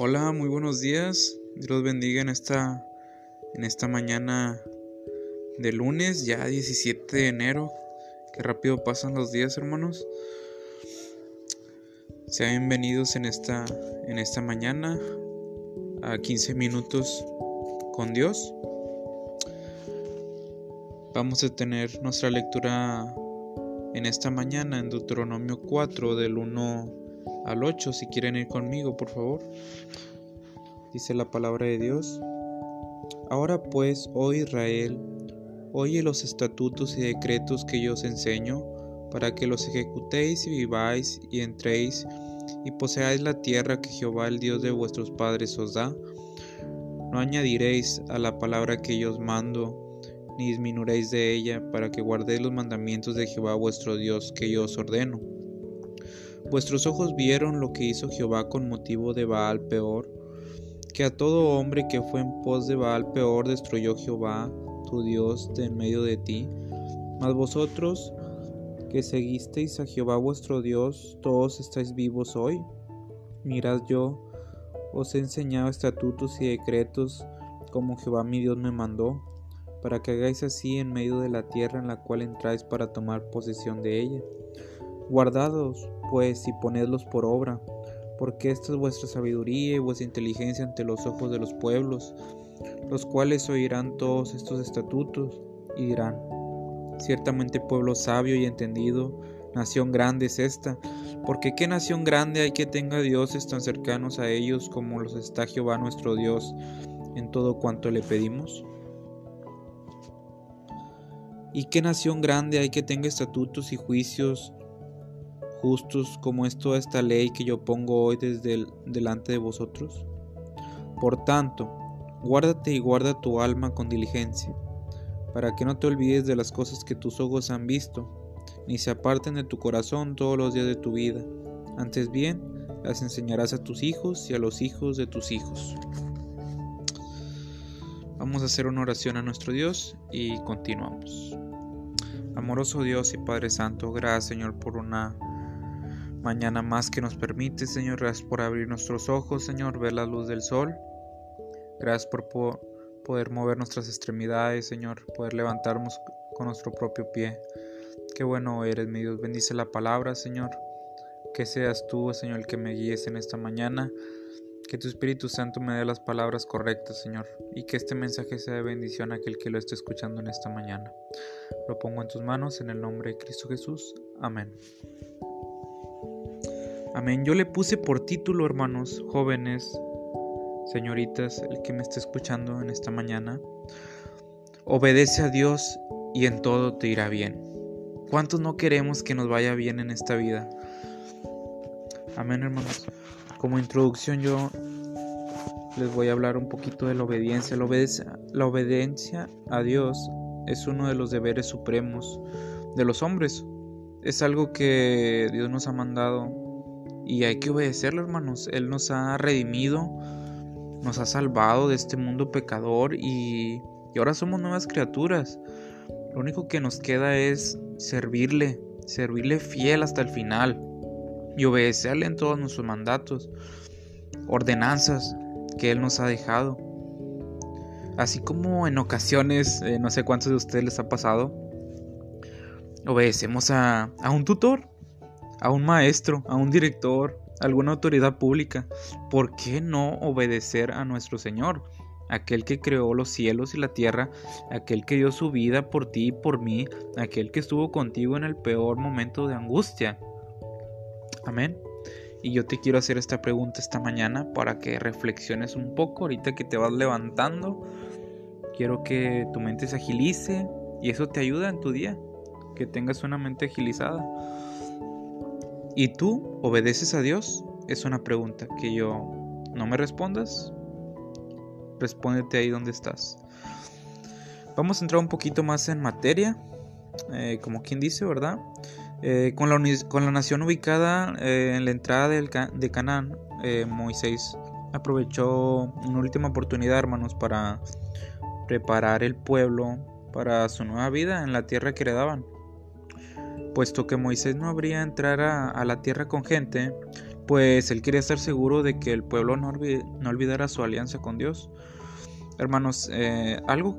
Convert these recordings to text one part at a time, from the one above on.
Hola, muy buenos días. Dios los bendiga en esta, en esta mañana de lunes, ya 17 de enero. Qué rápido pasan los días, hermanos. Sean bienvenidos en esta, en esta mañana a 15 minutos con Dios. Vamos a tener nuestra lectura en esta mañana en Deuteronomio 4 del 1 al 8 si quieren ir conmigo, por favor. Dice la palabra de Dios. Ahora pues, oh Israel, oye los estatutos y decretos que yo os enseño, para que los ejecutéis y viváis y entréis y poseáis la tierra que Jehová el Dios de vuestros padres os da. No añadiréis a la palabra que yo os mando, ni disminuiréis de ella, para que guardéis los mandamientos de Jehová vuestro Dios que yo os ordeno Vuestros ojos vieron lo que hizo Jehová con motivo de Baal peor, que a todo hombre que fue en pos de Baal peor destruyó Jehová, tu Dios, de en medio de ti. Mas vosotros, que seguisteis a Jehová vuestro Dios, todos estáis vivos hoy. Mirad yo, os he enseñado estatutos y decretos, como Jehová mi Dios me mandó, para que hagáis así en medio de la tierra en la cual entráis para tomar posesión de ella. Guardados, pues, y ponedlos por obra, porque esta es vuestra sabiduría y vuestra inteligencia ante los ojos de los pueblos, los cuales oirán todos estos estatutos y dirán, ciertamente pueblo sabio y entendido, nación grande es esta, porque qué nación grande hay que tenga dioses tan cercanos a ellos como los está Jehová nuestro Dios en todo cuanto le pedimos. ¿Y qué nación grande hay que tenga estatutos y juicios justos como es toda esta ley que yo pongo hoy desde delante de vosotros? Por tanto, guárdate y guarda tu alma con diligencia, para que no te olvides de las cosas que tus ojos han visto, ni se aparten de tu corazón todos los días de tu vida. Antes bien, las enseñarás a tus hijos y a los hijos de tus hijos. Vamos a hacer una oración a nuestro Dios y continuamos. Amoroso Dios y Padre Santo, gracias Señor por una mañana más que nos permite, Señor. Gracias por abrir nuestros ojos, Señor, ver la luz del sol. Gracias por poder mover nuestras extremidades, Señor, poder levantarnos con nuestro propio pie. Qué bueno eres, mi Dios. Bendice la palabra, Señor. Que seas tú, Señor, el que me guíes en esta mañana. Que tu Espíritu Santo me dé las palabras correctas, Señor, y que este mensaje sea de bendición a aquel que lo esté escuchando en esta mañana. Lo pongo en tus manos en el nombre de Cristo Jesús. Amén. Amén. Yo le puse por título, hermanos, jóvenes, señoritas, el que me esté escuchando en esta mañana. Obedece a Dios y en todo te irá bien. ¿Cuántos no queremos que nos vaya bien en esta vida? Amén, hermanos. Como introducción yo les voy a hablar un poquito de la obediencia. La obediencia, la obediencia a Dios es uno de los deberes supremos de los hombres. Es algo que Dios nos ha mandado y hay que obedecerlo, hermanos. Él nos ha redimido, nos ha salvado de este mundo pecador y, y ahora somos nuevas criaturas. Lo único que nos queda es servirle, servirle fiel hasta el final y obedecerle en todos nuestros mandatos, ordenanzas que Él nos ha dejado. Así como en ocasiones, eh, no sé cuántos de ustedes les ha pasado, obedecemos a, a un tutor, a un maestro, a un director, a alguna autoridad pública. ¿Por qué no obedecer a nuestro Señor? Aquel que creó los cielos y la tierra, aquel que dio su vida por ti y por mí, aquel que estuvo contigo en el peor momento de angustia. Amén. Y yo te quiero hacer esta pregunta esta mañana para que reflexiones un poco ahorita que te vas levantando. Quiero que tu mente se agilice y eso te ayuda en tu día, que tengas una mente agilizada. ¿Y tú obedeces a Dios? Es una pregunta que yo no me respondas. Respóndete ahí donde estás. Vamos a entrar un poquito más en materia, eh, como quien dice, ¿verdad? Eh, con, la con, la nación ubicada eh, en la entrada del de Canaán, Moisés aprovechó una última oportunidad, hermanos, para preparar el pueblo para su nueva vida en la tierra que heredaban puesto que Moisés no habría entrar a, la tierra con gente, pues él quería estar seguro de que el pueblo no, olvidara su alianza con Dios. Hermanos, eh, algo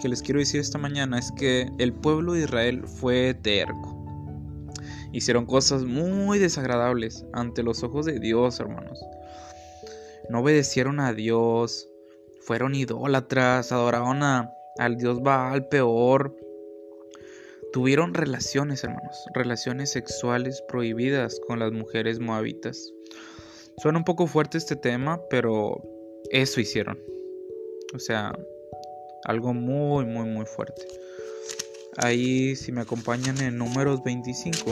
que les quiero decir esta mañana es que el pueblo de Israel fue terco. Hicieron cosas muy desagradables ante los ojos de Dios, hermanos. No obedecieron a Dios, fueron idólatras, adoraron a, al Dios Baal peor. Tuvieron relaciones, hermanos, relaciones sexuales prohibidas con las mujeres moabitas. Suena un poco fuerte este tema, pero eso hicieron. O sea, algo muy, muy, muy fuerte. Ahí, si me acompañan en números 25,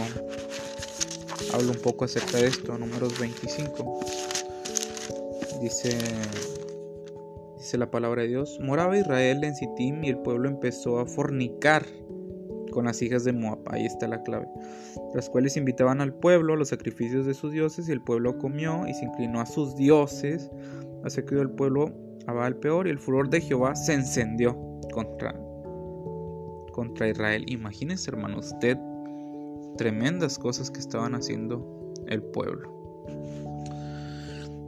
hablo un poco acerca de esto. Números 25. Dice, dice la palabra de Dios. Moraba Israel en Sittim y el pueblo empezó a fornicar con las hijas de Moab. Ahí está la clave. Las cuales invitaban al pueblo a los sacrificios de sus dioses y el pueblo comió y se inclinó a sus dioses. Así que el pueblo a Baal peor y el furor de Jehová se encendió contra, contra Israel. Imagínense, hermano, usted tremendas cosas que estaban haciendo el pueblo.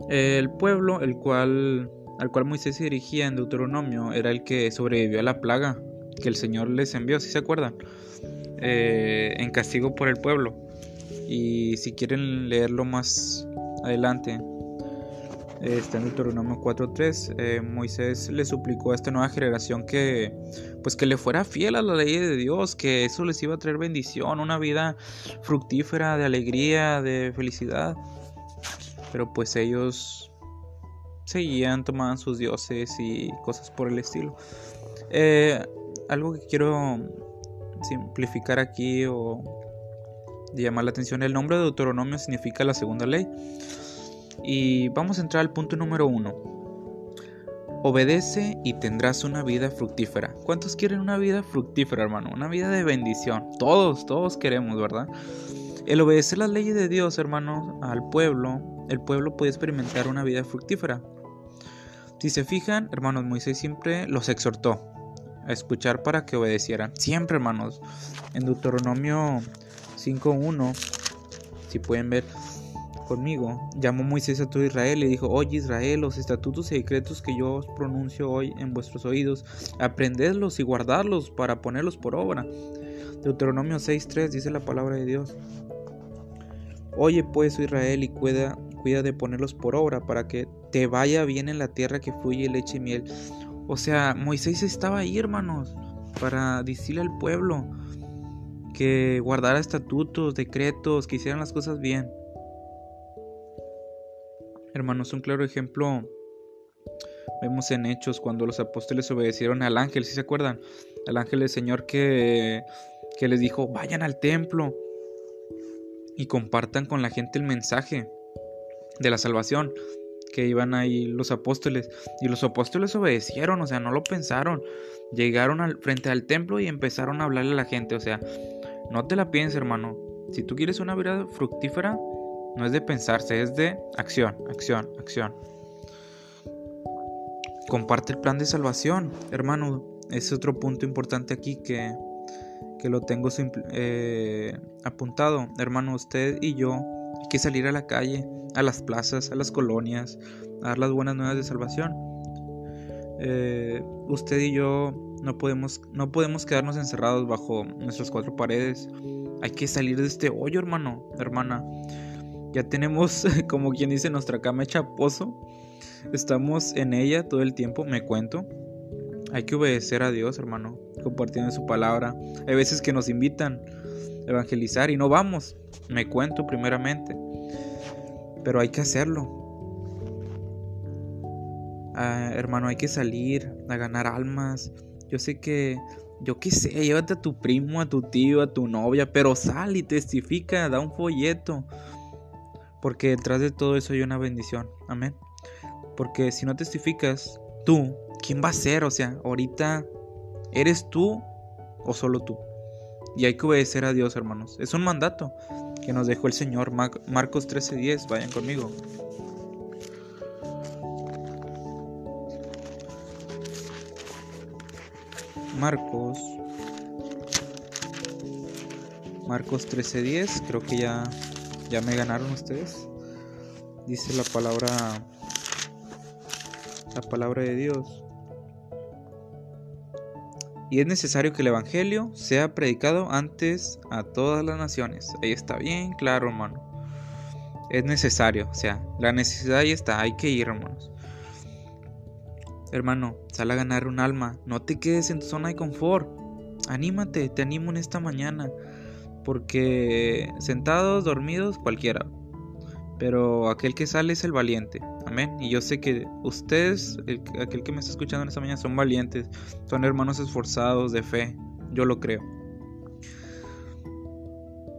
El pueblo, el cual al cual Moisés se dirigía en Deuteronomio, era el que sobrevivió a la plaga que el Señor les envió, si se acuerdan, eh, en castigo por el pueblo. Y si quieren leerlo más adelante, está en Deuteronomio 4.3, eh, Moisés le suplicó a esta nueva generación que pues que le fuera fiel a la ley de Dios, que eso les iba a traer bendición, una vida fructífera, de alegría, de felicidad. Pero pues ellos seguían, tomaban sus dioses y cosas por el estilo. Eh, algo que quiero simplificar aquí o llamar la atención, el nombre de Deuteronomio significa la segunda ley. Y vamos a entrar al punto número uno. Obedece y tendrás una vida fructífera. ¿Cuántos quieren una vida fructífera, hermano? Una vida de bendición. Todos, todos queremos, ¿verdad? El obedecer las leyes de Dios, hermano, al pueblo, el pueblo puede experimentar una vida fructífera. Si se fijan, hermanos, Moisés siempre los exhortó a escuchar para que obedecieran. Siempre, hermanos. En Deuteronomio 5.1, si pueden ver, conmigo. Llamó Moisés a todo Israel y dijo, oye Israel, los estatutos y decretos que yo os pronuncio hoy en vuestros oídos, aprendedlos y guardadlos para ponerlos por obra. Deuteronomio 6.3 dice la palabra de Dios. Oye pues, oh Israel, y cuida, cuida de ponerlos por obra para que te vaya bien en la tierra que fluye leche y miel. O sea, Moisés estaba ahí, hermanos, para decirle al pueblo que guardara estatutos, decretos, que hicieran las cosas bien. Hermanos, un claro ejemplo vemos en Hechos cuando los apóstoles obedecieron al ángel, si se acuerdan? Al ángel del Señor que, que les dijo, vayan al templo y compartan con la gente el mensaje de la salvación que iban ahí los apóstoles y los apóstoles obedecieron, o sea, no lo pensaron. Llegaron al frente al templo y empezaron a hablarle a la gente, o sea, no te la pienses, hermano. Si tú quieres una vida fructífera, no es de pensarse, es de acción, acción, acción. Comparte el plan de salvación, hermano. Es otro punto importante aquí que, que lo tengo eh, apuntado. Hermano, usted y yo que salir a la calle, a las plazas, a las colonias, a dar las buenas nuevas de salvación. Eh, usted y yo no podemos, no podemos quedarnos encerrados bajo nuestras cuatro paredes. Hay que salir de este hoyo, hermano, hermana. Ya tenemos, como quien dice, nuestra cama hecha pozo. Estamos en ella todo el tiempo, me cuento. Hay que obedecer a Dios, hermano, compartiendo su palabra. Hay veces que nos invitan a evangelizar y no vamos, me cuento primeramente. Pero hay que hacerlo. Ah, hermano, hay que salir a ganar almas. Yo sé que, yo qué sé, llévate a tu primo, a tu tío, a tu novia, pero sal y testifica, da un folleto. Porque detrás de todo eso hay una bendición. Amén. Porque si no testificas, tú, ¿quién va a ser? O sea, ahorita, ¿eres tú o solo tú? Y hay que obedecer a Dios, hermanos. Es un mandato que nos dejó el Señor. Marcos 13:10, vayan conmigo. Marcos. Marcos 13:10, creo que ya ya me ganaron ustedes. Dice la palabra la palabra de Dios. Y es necesario que el evangelio sea predicado antes a todas las naciones. Ahí está bien claro, hermano. Es necesario, o sea, la necesidad ahí está, hay que ir, hermanos. Hermano, sal a ganar un alma, no te quedes en tu zona de confort. Anímate, te animo en esta mañana. Porque sentados, dormidos, cualquiera. Pero aquel que sale es el valiente. Amén. Y yo sé que ustedes, aquel que me está escuchando en esta mañana, son valientes. Son hermanos esforzados de fe. Yo lo creo.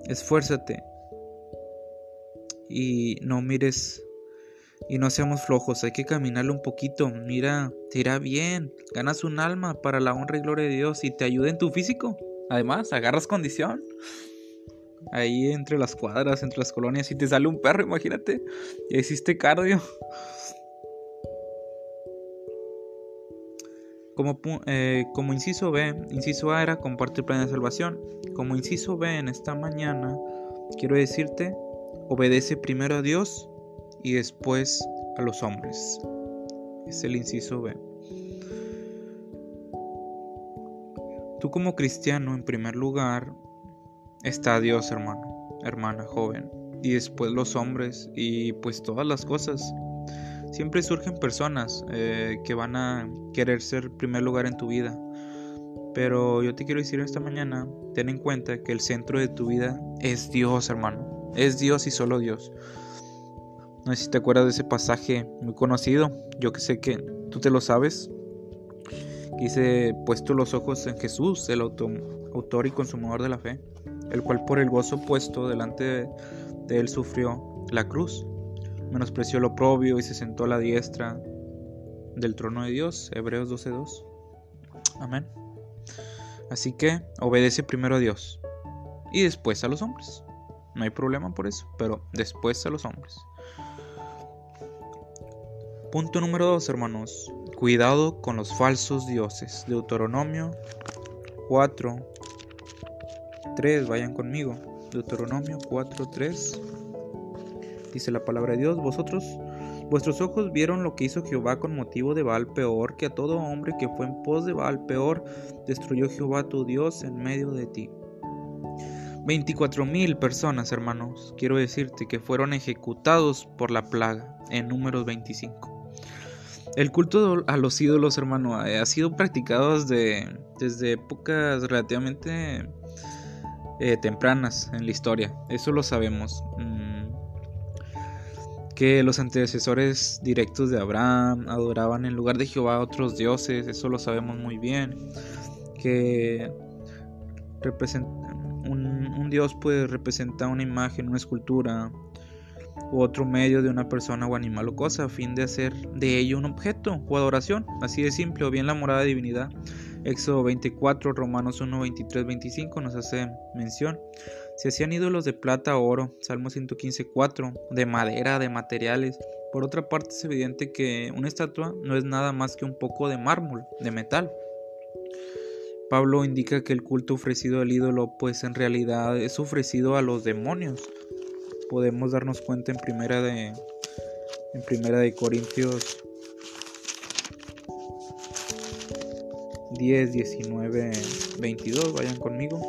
Esfuérzate. Y no mires y no seamos flojos, hay que caminarle un poquito. Mira, te irá bien. Ganas un alma para la honra y gloria de Dios y te ayuda en tu físico. Además, agarras condición. Ahí entre las cuadras, entre las colonias, y te sale un perro, imagínate. Y hiciste cardio. Como, eh, como inciso B, inciso A era compartir plan de salvación. Como inciso B en esta mañana, quiero decirte, obedece primero a Dios y después a los hombres. Es el inciso B. Tú como cristiano, en primer lugar, está Dios, hermano, hermana joven, y después los hombres y pues todas las cosas. Siempre surgen personas eh, que van a querer ser primer lugar en tu vida. Pero yo te quiero decir esta mañana, ten en cuenta que el centro de tu vida es Dios, hermano. Es Dios y solo Dios. No sé si te acuerdas de ese pasaje muy conocido. Yo que sé que tú te lo sabes. Dice, puesto los ojos en Jesús, el autor y consumador de la fe, el cual por el gozo puesto delante de él sufrió la cruz, menospreció lo propio y se sentó a la diestra del trono de Dios. Hebreos 12.2. Amén. Así que obedece primero a Dios y después a los hombres. No hay problema por eso, pero después a los hombres. Punto número 2, hermanos. Cuidado con los falsos dioses. Deuteronomio 4, 3. Vayan conmigo. Deuteronomio 4, 3. Dice la palabra de Dios. Vosotros, vuestros ojos vieron lo que hizo Jehová con motivo de Baal peor, que a todo hombre que fue en pos de Baal peor, destruyó Jehová tu Dios en medio de ti. 24 mil personas, hermanos, quiero decirte que fueron ejecutados por la plaga en números 25. El culto a los ídolos, hermano, eh, ha sido practicado desde épocas relativamente eh, tempranas en la historia. Eso lo sabemos. Mm, que los antecesores directos de Abraham adoraban en lugar de Jehová a otros dioses. Eso lo sabemos muy bien. Que un, un dios puede representar una imagen, una escultura, u otro medio de una persona o animal o cosa a fin de hacer de ello un objeto o adoración, así de simple, o bien la morada de divinidad. Éxodo 24, Romanos 1, 23, 25 nos hace mención. Se hacían ídolos de plata o oro, Salmo 115, 4, de madera, de materiales. Por otra parte es evidente que una estatua no es nada más que un poco de mármol, de metal. Pablo indica que el culto ofrecido al ídolo pues en realidad es ofrecido a los demonios podemos darnos cuenta en primera de en primera de Corintios 10, 19, 22, vayan conmigo.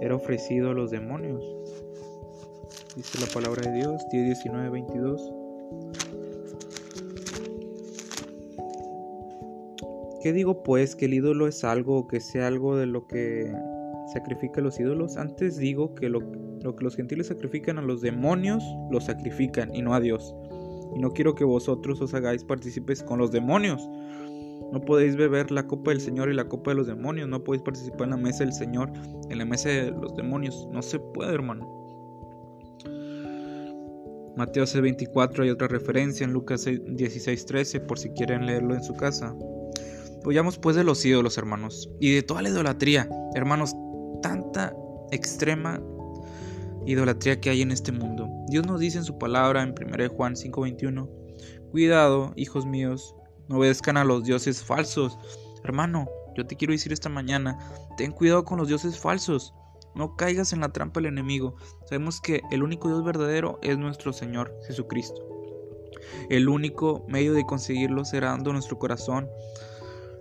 Era ofrecido a los demonios. Dice la palabra de Dios, 10, 19, 22. ¿Qué digo pues? ¿Que el ídolo es algo que sea algo de lo que sacrifica los ídolos? Antes digo que lo, lo que los gentiles sacrifican a los demonios, lo sacrifican y no a Dios. Y no quiero que vosotros os hagáis partícipes con los demonios. No podéis beber la copa del Señor y la copa de los demonios. No podéis participar en la mesa del Señor, en la mesa de los demonios. No se puede, hermano. Mateo C24 hay otra referencia en Lucas 16:13 por si quieren leerlo en su casa. Huyamos pues de los ídolos, hermanos, y de toda la idolatría, hermanos, tanta extrema idolatría que hay en este mundo. Dios nos dice en su palabra en 1 Juan 5:21, cuidado, hijos míos, no obedezcan a los dioses falsos. Hermano, yo te quiero decir esta mañana, ten cuidado con los dioses falsos. No caigas en la trampa del enemigo. Sabemos que el único Dios verdadero es nuestro Señor Jesucristo. El único medio de conseguirlo será dando nuestro corazón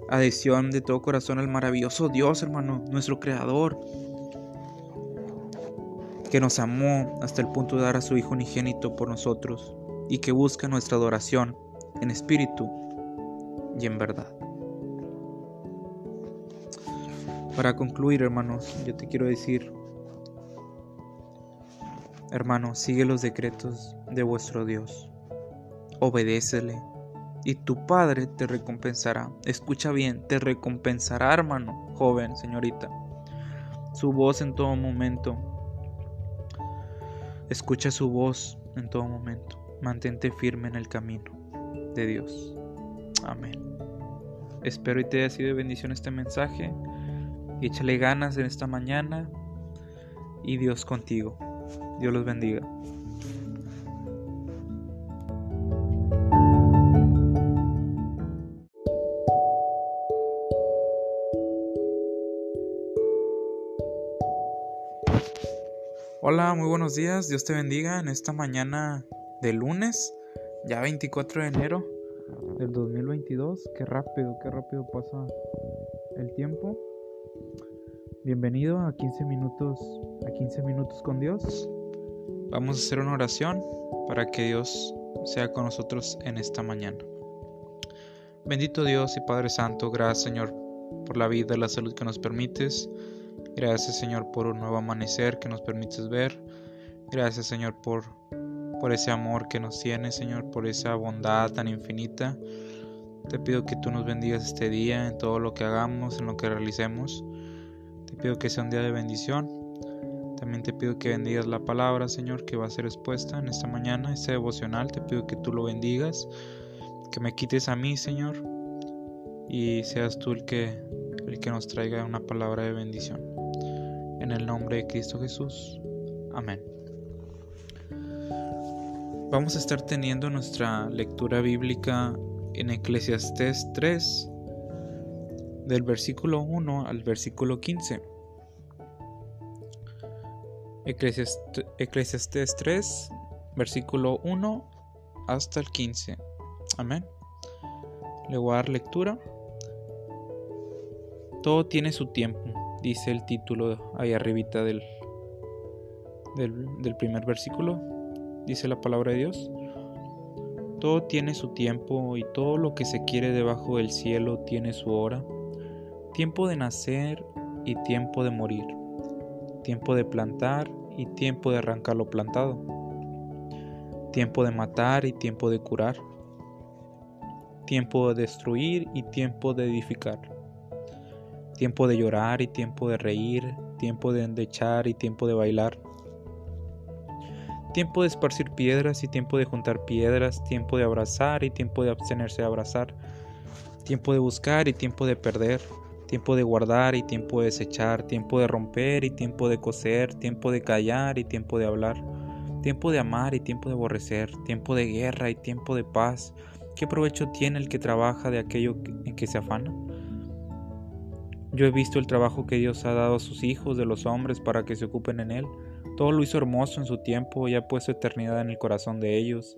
adhesión de todo corazón al maravilloso Dios, hermano, nuestro Creador, que nos amó hasta el punto de dar a su Hijo unigénito por nosotros y que busca nuestra adoración en espíritu y en verdad. Para concluir, hermanos, yo te quiero decir, hermano, sigue los decretos de vuestro Dios, obedécele y tu Padre te recompensará. Escucha bien, te recompensará, hermano, joven, señorita. Su voz en todo momento. Escucha su voz en todo momento. Mantente firme en el camino de Dios. Amén. Espero y te haya sido de bendición este mensaje y échale ganas en esta mañana y Dios contigo. Dios los bendiga. Hola, muy buenos días, Dios te bendiga en esta mañana de lunes, ya 24 de enero del 2022. Qué rápido, qué rápido pasa el tiempo. Bienvenido a 15 minutos, a 15 minutos con Dios. Vamos a hacer una oración para que Dios sea con nosotros en esta mañana. Bendito Dios y Padre Santo, gracias Señor por la vida y la salud que nos permites. Gracias Señor por un nuevo amanecer que nos permites ver. Gracias Señor por, por ese amor que nos tienes, Señor, por esa bondad tan infinita. Te pido que tú nos bendigas este día en todo lo que hagamos, en lo que realicemos pido que sea un día de bendición. También te pido que bendigas la palabra, Señor, que va a ser expuesta en esta mañana, este devocional. Te pido que tú lo bendigas, que me quites a mí, Señor, y seas tú el que, el que nos traiga una palabra de bendición. En el nombre de Cristo Jesús. Amén. Vamos a estar teniendo nuestra lectura bíblica en Eclesiastés 3, del versículo 1 al versículo 15. Eclesiastes 3, versículo 1 hasta el 15. Amén. Le voy a dar lectura. Todo tiene su tiempo, dice el título ahí arribita del, del, del primer versículo. Dice la palabra de Dios. Todo tiene su tiempo y todo lo que se quiere debajo del cielo tiene su hora. Tiempo de nacer y tiempo de morir, tiempo de plantar y tiempo de arrancar lo plantado, tiempo de matar y tiempo de curar, tiempo de destruir y tiempo de edificar, tiempo de llorar y tiempo de reír, tiempo de endechar y tiempo de bailar, tiempo de esparcir piedras y tiempo de juntar piedras, tiempo de abrazar y tiempo de abstenerse de abrazar, tiempo de buscar y tiempo de perder, tiempo de guardar y tiempo de desechar, tiempo de romper y tiempo de coser, tiempo de callar y tiempo de hablar, tiempo de amar y tiempo de aborrecer, tiempo de guerra y tiempo de paz. ¿Qué provecho tiene el que trabaja de aquello en que se afana? Yo he visto el trabajo que Dios ha dado a sus hijos de los hombres para que se ocupen en él. Todo lo hizo hermoso en su tiempo y ha puesto eternidad en el corazón de ellos,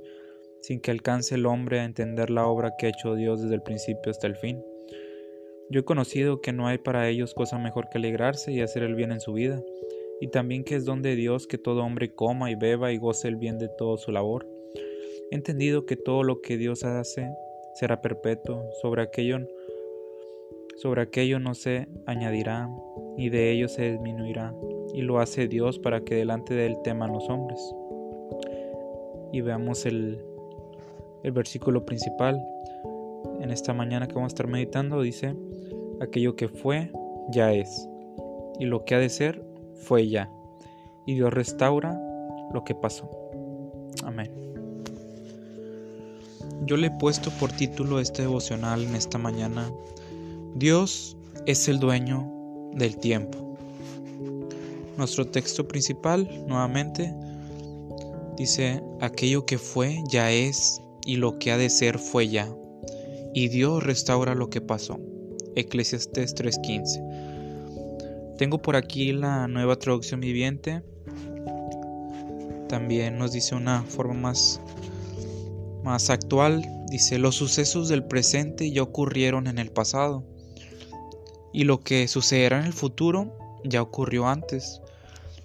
sin que alcance el hombre a entender la obra que ha hecho Dios desde el principio hasta el fin. Yo he conocido que no hay para ellos cosa mejor que alegrarse y hacer el bien en su vida, y también que es don de Dios que todo hombre coma y beba y goce el bien de toda su labor. He entendido que todo lo que Dios hace será perpetuo, sobre aquello, sobre aquello no se añadirá, ni de ello se disminuirá, y lo hace Dios para que delante de él teman los hombres. Y veamos el, el versículo principal en esta mañana que vamos a estar meditando dice, aquello que fue, ya es, y lo que ha de ser, fue ya, y Dios restaura lo que pasó. Amén. Yo le he puesto por título este devocional en esta mañana, Dios es el dueño del tiempo. Nuestro texto principal, nuevamente, dice, aquello que fue, ya es, y lo que ha de ser, fue ya y Dios restaura lo que pasó. Eclesiastes 3:15. Tengo por aquí la nueva traducción viviente. También nos dice una forma más, más actual. Dice, los sucesos del presente ya ocurrieron en el pasado. Y lo que sucederá en el futuro ya ocurrió antes.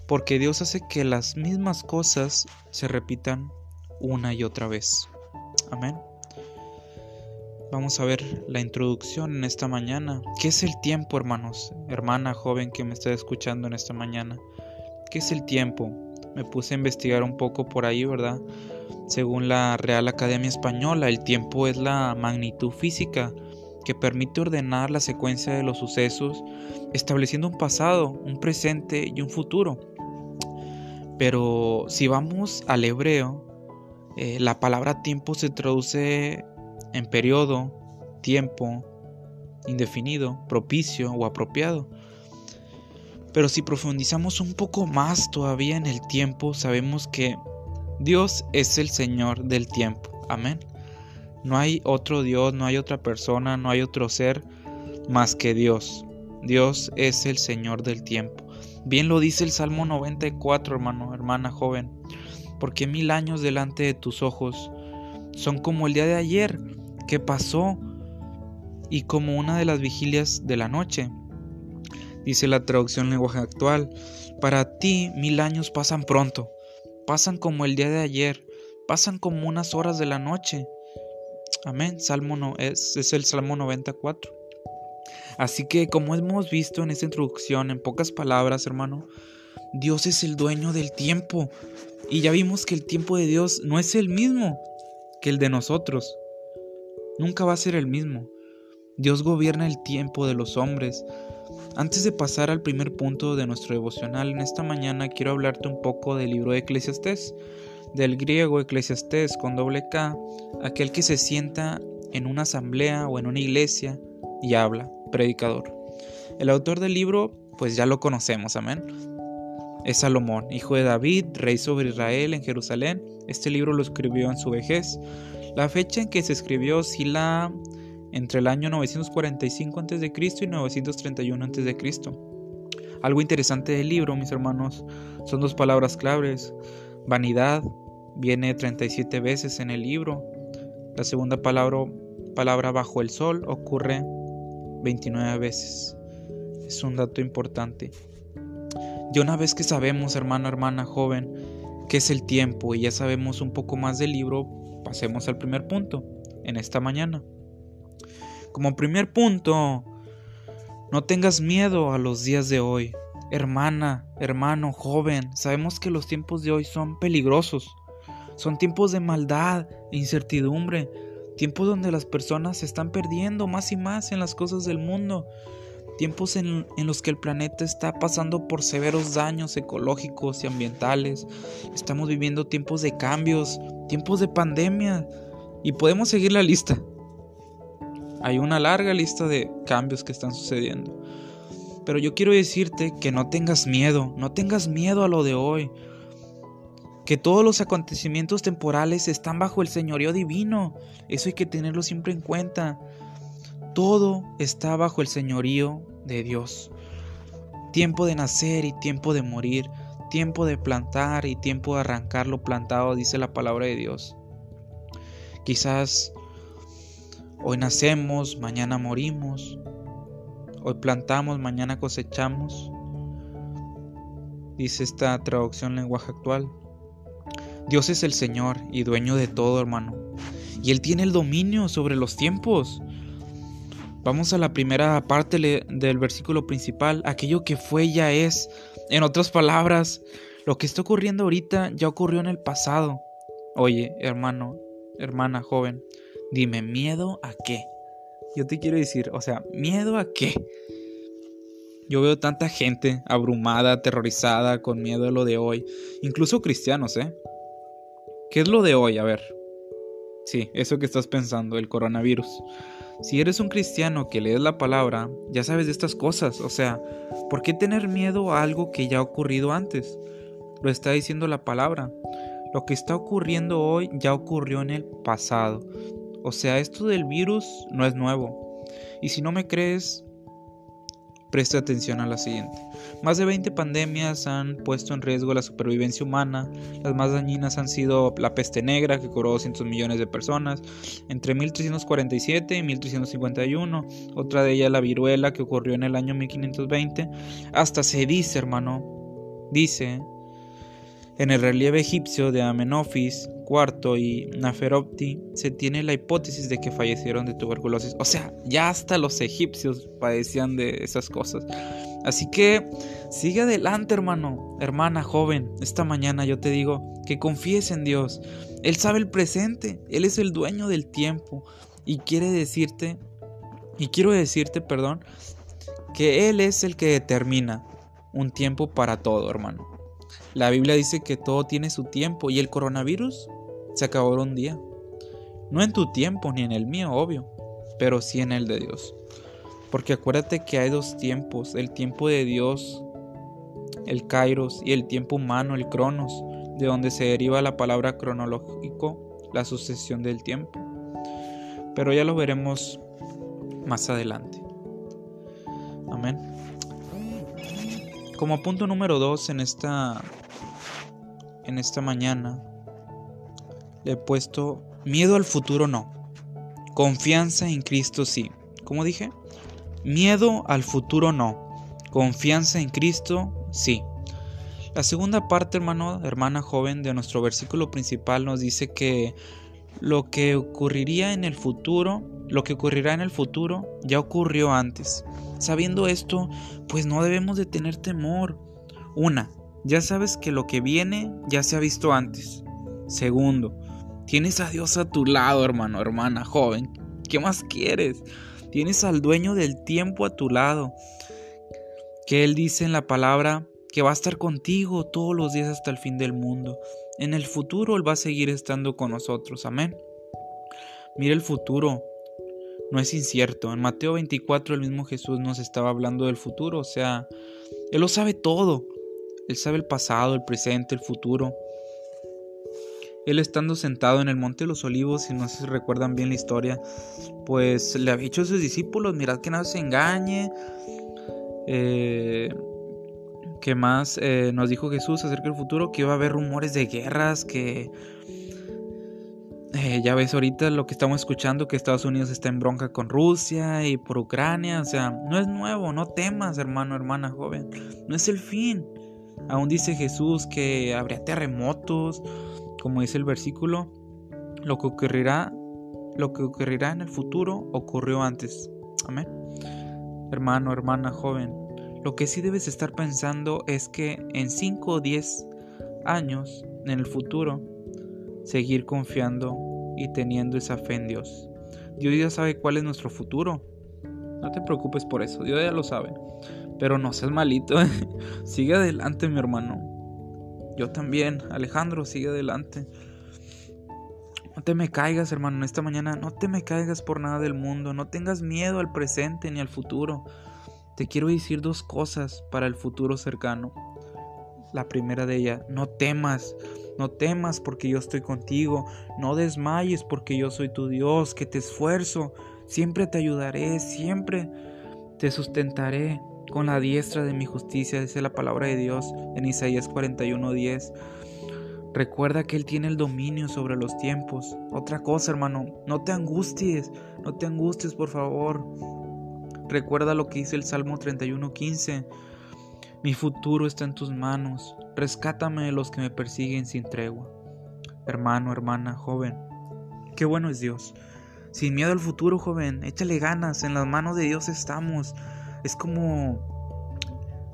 Porque Dios hace que las mismas cosas se repitan una y otra vez. Amén. Vamos a ver la introducción en esta mañana. ¿Qué es el tiempo, hermanos? Hermana joven que me está escuchando en esta mañana. ¿Qué es el tiempo? Me puse a investigar un poco por ahí, ¿verdad? Según la Real Academia Española, el tiempo es la magnitud física que permite ordenar la secuencia de los sucesos, estableciendo un pasado, un presente y un futuro. Pero si vamos al hebreo, eh, la palabra tiempo se traduce en periodo, tiempo, indefinido, propicio o apropiado. Pero si profundizamos un poco más todavía en el tiempo, sabemos que Dios es el Señor del tiempo. Amén. No hay otro Dios, no hay otra persona, no hay otro ser más que Dios. Dios es el Señor del tiempo. Bien lo dice el Salmo 94, hermano, hermana joven. Porque mil años delante de tus ojos son como el día de ayer que pasó y como una de las vigilias de la noche. Dice la traducción lenguaje actual, para ti mil años pasan pronto, pasan como el día de ayer, pasan como unas horas de la noche. Amén, Salmo no, es, es el Salmo 94. Así que como hemos visto en esta introducción, en pocas palabras, hermano, Dios es el dueño del tiempo. Y ya vimos que el tiempo de Dios no es el mismo que el de nosotros nunca va a ser el mismo. Dios gobierna el tiempo de los hombres. Antes de pasar al primer punto de nuestro devocional, en esta mañana quiero hablarte un poco del libro de Eclesiastés, del griego Eclesiastés con doble K, aquel que se sienta en una asamblea o en una iglesia y habla, predicador. El autor del libro, pues ya lo conocemos, amén. Es Salomón, hijo de David, rey sobre Israel en Jerusalén. Este libro lo escribió en su vejez. La fecha en que se escribió oscila entre el año 945 a.C. y 931 a.C. Algo interesante del libro, mis hermanos, son dos palabras claves. Vanidad viene 37 veces en el libro. La segunda palabra, palabra bajo el sol ocurre 29 veces. Es un dato importante. Y una vez que sabemos, hermano, hermana, joven, qué es el tiempo y ya sabemos un poco más del libro, pasemos al primer punto en esta mañana. Como primer punto, no tengas miedo a los días de hoy. Hermana, hermano, joven, sabemos que los tiempos de hoy son peligrosos. Son tiempos de maldad e incertidumbre, tiempos donde las personas se están perdiendo más y más en las cosas del mundo, tiempos en, los que el planeta está pasando por severos daños ecológicos y ambientales. Estamos viviendo tiempos de cambios, tiempos de pandemia y podemos seguir la lista. Hay una larga lista de cambios que están sucediendo. Pero yo quiero decirte que no tengas miedo, no tengas miedo a lo de hoy. Que todos los acontecimientos temporales están bajo el señorío divino. Eso hay que tenerlo siempre en cuenta. Todo está bajo el señorío de Dios. Tiempo de nacer y tiempo de morir tiempo de plantar y tiempo de arrancar lo plantado, dice la palabra de Dios. Quizás hoy nacemos, mañana morimos, hoy plantamos, mañana cosechamos, dice esta traducción lenguaje actual. Dios es el Señor y dueño de todo, hermano, y Él tiene el dominio sobre los tiempos. Vamos a la primera parte del versículo principal, aquello que fue ya es. En otras palabras, lo que está ocurriendo ahorita ya ocurrió en el pasado. Oye, hermano, hermana joven, dime, ¿miedo a qué? Yo te quiero decir, o sea, ¿miedo a qué? Yo veo tanta gente abrumada, aterrorizada, con miedo a lo de hoy, incluso cristianos, ¿eh? ¿Qué es lo de hoy? A ver. Sí, eso que estás pensando, el coronavirus. Si eres un cristiano que lees la palabra, ya sabes de estas cosas. O sea, ¿por qué tener miedo a algo que ya ha ocurrido antes? Lo está diciendo la palabra. Lo que está ocurriendo hoy ya ocurrió en el pasado. O sea, esto del virus no es nuevo. Y si no me crees, Preste atención a la siguiente. Más de 20 pandemias han puesto en riesgo la supervivencia humana. Las más dañinas han sido la peste negra, que cobró 200 millones de personas entre 1347 y 1351. Otra de ellas la viruela, que ocurrió en el año 1520. Hasta se dice, hermano, dice en el relieve egipcio de Amenofis IV y Naferopti se tiene la hipótesis de que fallecieron de tuberculosis. O sea, ya hasta los egipcios padecían de esas cosas. Así que sigue adelante, hermano, hermana joven. Esta mañana yo te digo que confíes en Dios. Él sabe el presente, Él es el dueño del tiempo y quiere decirte, y quiero decirte, perdón, que Él es el que determina un tiempo para todo, hermano. La Biblia dice que todo tiene su tiempo y el coronavirus se acabó un día. No en tu tiempo ni en el mío, obvio, pero sí en el de Dios. Porque acuérdate que hay dos tiempos, el tiempo de Dios, el kairos, y el tiempo humano, el cronos, de donde se deriva la palabra cronológico, la sucesión del tiempo. Pero ya lo veremos más adelante. Amén. Como punto número dos en esta en esta mañana le he puesto miedo al futuro no, confianza en Cristo sí. ¿Cómo dije? Miedo al futuro no, confianza en Cristo sí. La segunda parte, hermano, hermana joven, de nuestro versículo principal nos dice que lo que ocurriría en el futuro, lo que ocurrirá en el futuro, ya ocurrió antes. Sabiendo esto, pues no debemos de tener temor. Una, ya sabes que lo que viene ya se ha visto antes. Segundo, tienes a Dios a tu lado, hermano, hermana, joven. ¿Qué más quieres? Tienes al dueño del tiempo a tu lado. Que Él dice en la palabra que va a estar contigo todos los días hasta el fin del mundo. En el futuro Él va a seguir estando con nosotros. Amén. Mira el futuro. No es incierto. En Mateo 24 el mismo Jesús nos estaba hablando del futuro. O sea, Él lo sabe todo. Él sabe el pasado, el presente, el futuro. Él estando sentado en el monte de los olivos, si no se recuerdan bien la historia, pues le había dicho a sus discípulos, mirad que nada se engañe. Eh, ¿Qué más eh, nos dijo Jesús acerca del futuro? Que iba a haber rumores de guerras, que eh, ya ves ahorita lo que estamos escuchando, que Estados Unidos está en bronca con Rusia y por Ucrania. O sea, no es nuevo, no temas, hermano, hermana joven. No es el fin. Aún dice Jesús que habría terremotos, como dice el versículo, lo que ocurrirá, lo que ocurrirá en el futuro ocurrió antes. Amén. Hermano, hermana, joven, lo que sí debes estar pensando es que en 5 o 10 años en el futuro seguir confiando y teniendo esa fe en Dios. Dios ya sabe cuál es nuestro futuro. No te preocupes por eso, Dios ya lo sabe. Pero no seas malito. ¿eh? sigue adelante, mi hermano. Yo también, Alejandro, sigue adelante. No te me caigas, hermano, en esta mañana. No te me caigas por nada del mundo. No tengas miedo al presente ni al futuro. Te quiero decir dos cosas para el futuro cercano. La primera de ellas, no temas. No temas porque yo estoy contigo. No desmayes porque yo soy tu Dios, que te esfuerzo. Siempre te ayudaré, siempre te sustentaré con la diestra de mi justicia, dice la palabra de Dios en Isaías 41:10. Recuerda que Él tiene el dominio sobre los tiempos. Otra cosa, hermano, no te angusties, no te angusties, por favor. Recuerda lo que dice el Salmo 31:15. Mi futuro está en tus manos. Rescátame de los que me persiguen sin tregua. Hermano, hermana, joven, qué bueno es Dios. Sin miedo al futuro, joven, échale ganas, en las manos de Dios estamos. Es como,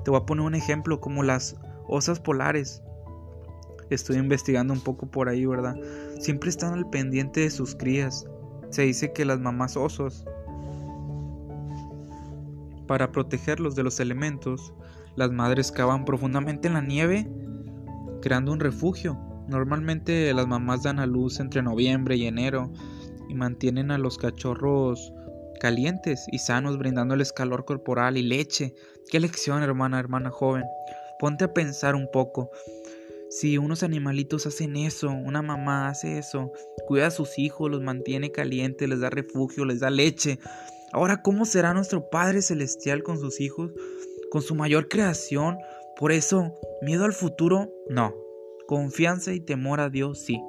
te voy a poner un ejemplo, como las osas polares. Estoy investigando un poco por ahí, ¿verdad? Siempre están al pendiente de sus crías. Se dice que las mamás osos, para protegerlos de los elementos, las madres cavan profundamente en la nieve, creando un refugio. Normalmente las mamás dan a luz entre noviembre y enero y mantienen a los cachorros calientes y sanos, brindándoles calor corporal y leche. Qué lección, hermana, hermana joven. Ponte a pensar un poco. Si unos animalitos hacen eso, una mamá hace eso, cuida a sus hijos, los mantiene calientes, les da refugio, les da leche, Ahora, ¿cómo será nuestro Padre Celestial con sus hijos, con su mayor creación? Por eso, miedo al futuro, no. Confianza y temor a Dios, sí.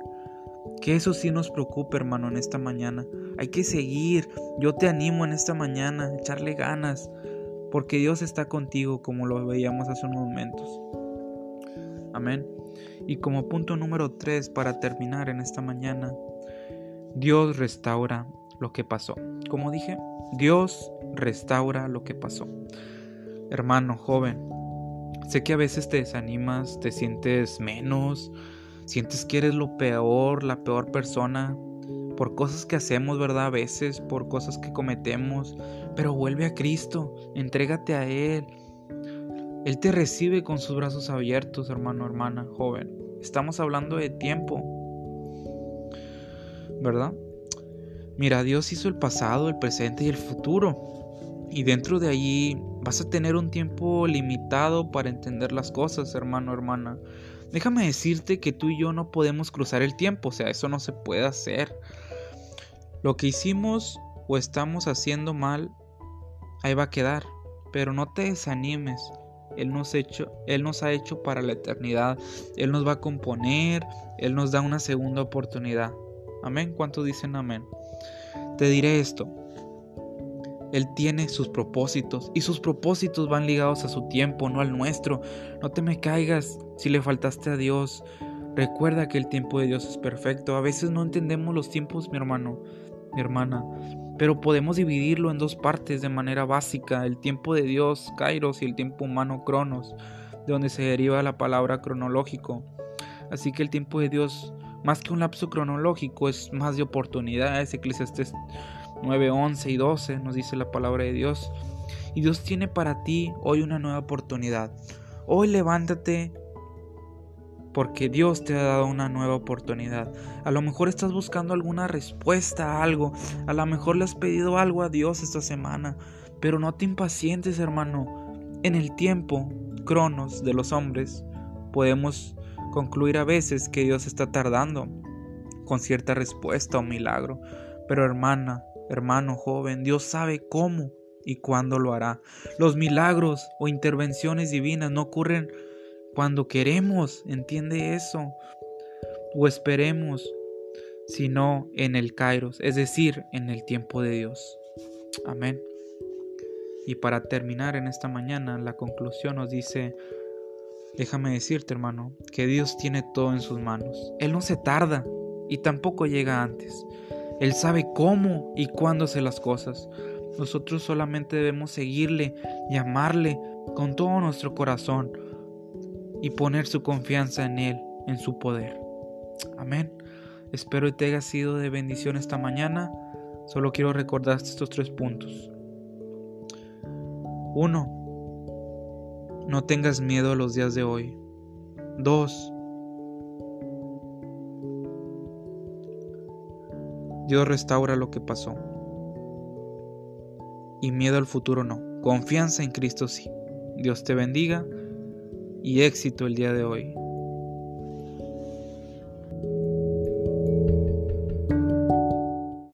Que eso sí nos preocupe, hermano, en esta mañana. Hay que seguir. Yo te animo en esta mañana, a echarle ganas, porque Dios está contigo, como lo veíamos hace unos momentos. Amén. Y como punto número 3 para terminar en esta mañana, Dios restaura lo que pasó. Como dije, Dios restaura lo que pasó. Hermano joven, sé que a veces te desanimas, te sientes menos, sientes que eres lo peor, la peor persona, por cosas que hacemos, ¿verdad? A veces, por cosas que cometemos, pero vuelve a Cristo, entrégate a Él. Él te recibe con sus brazos abiertos, hermano, hermana, joven. Estamos hablando de tiempo, ¿verdad? Mira, Dios hizo el pasado, el presente y el futuro. Y dentro de allí vas a tener un tiempo limitado para entender las cosas, hermano, hermana. Déjame decirte que tú y yo no podemos cruzar el tiempo, o sea, eso no se puede hacer. Lo que hicimos o estamos haciendo mal, ahí va a quedar. Pero no te desanimes. Él nos, él nos ha hecho para la eternidad. Él nos va a componer. Él nos da una segunda oportunidad. Amén. ¿Cuánto dicen amén? Te diré esto. Él tiene sus propósitos y sus propósitos van ligados a su tiempo, no al nuestro. No te me caigas si le faltaste a Dios. Recuerda que el tiempo de Dios es perfecto. A veces no entendemos los tiempos, mi hermano, mi hermana, pero podemos dividirlo en dos partes de manera básica. El tiempo de Dios, Kairos, y el tiempo humano, Cronos, de donde se deriva la palabra cronológico. Así que el tiempo de Dios más que un lapso cronológico, es más de oportunidades. Eclesiastes 9, 11 y 12 nos dice la palabra de Dios. Y Dios tiene para ti hoy una nueva oportunidad. Hoy levántate porque Dios te ha dado una nueva oportunidad. A lo mejor estás buscando alguna respuesta a algo. A lo mejor le has pedido algo a Dios esta semana. Pero no te impacientes, hermano. En el tiempo, cronos de los hombres, podemos concluir a veces que Dios está tardando con cierta respuesta o milagro. Pero hermana, hermano joven, Dios sabe cómo y cuándo lo hará. Los milagros o intervenciones divinas no ocurren cuando queremos, entiende eso, o esperemos, sino en el Kairos, es decir, en el tiempo de Dios. Amén. Y para terminar en esta mañana, la conclusión nos dice Déjame decirte, hermano, que Dios tiene todo en sus manos. Él no se tarda y tampoco llega antes. Él sabe cómo y cuándo hace las cosas. Nosotros solamente debemos seguirle y amarle con todo nuestro corazón y poner su confianza en Él, en su poder. Amén. Espero que te haya sido de bendición esta mañana. Solo quiero recordarte estos tres puntos. Uno, no tengas miedo a los días de hoy. 2. Dios restaura lo que pasó. Y miedo al futuro no. Confianza en Cristo sí. Dios te bendiga y éxito el día de hoy.